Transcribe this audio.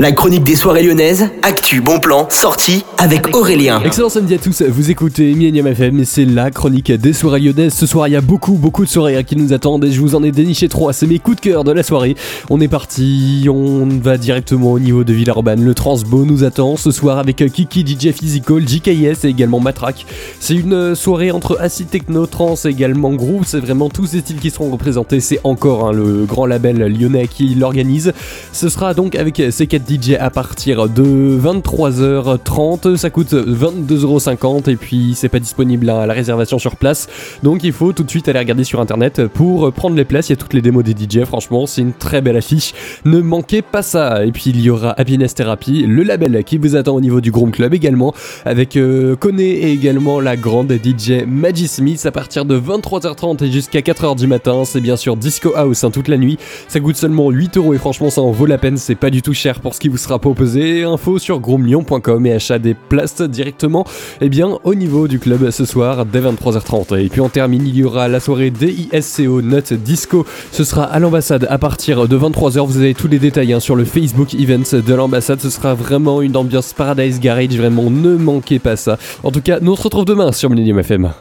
La chronique des soirées lyonnaises, actu, bon plan, sortie avec Aurélien. Excellent samedi à tous, vous écoutez Millennium FM et c'est la chronique des soirées lyonnaises. Ce soir il y a beaucoup beaucoup de soirées qui nous attendent et je vous en ai déniché trois, c'est mes coups de cœur de la soirée. On est parti, on va directement au niveau de Villeurbanne. Le Transbo nous attend ce soir avec Kiki DJ Physical, JKS et également Matrack. C'est une soirée entre acid techno, trans et également groupe, c'est vraiment tous ces styles qui seront représentés. C'est encore hein, le grand label lyonnais qui l'organise. Ce sera donc avec ces quatre DJ à partir de 23h30. Ça coûte 22,50€ et puis c'est pas disponible à la réservation sur place. Donc il faut tout de suite aller regarder sur internet pour prendre les places. Il y a toutes les démos des DJ. Franchement, c'est une très belle affiche. Ne manquez pas ça. Et puis il y aura Happiness Therapy, le label qui vous attend au niveau du Groom Club également, avec euh, et également la grande DJ Maggie Smith à partir de 23h30 et jusqu'à 4h du matin. C'est bien sûr Disco House hein, toute la nuit. Ça coûte seulement 8€ et franchement ça en vaut la peine. C'est pas du tout cher pour qui vous sera proposé. Info sur groomlyon.com et achat des places directement eh bien, au niveau du club ce soir dès 23h30. Et puis on termine, il y aura la soirée DISCO Note Disco. Ce sera à l'ambassade à partir de 23h. Vous avez tous les détails hein, sur le Facebook Events de l'ambassade. Ce sera vraiment une ambiance Paradise Garage. Vraiment, ne manquez pas ça. En tout cas, nous on se retrouve demain sur Millennium FM.